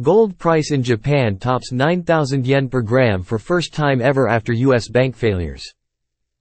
Gold price in Japan tops 9,000 yen per gram for first time ever after U.S. bank failures.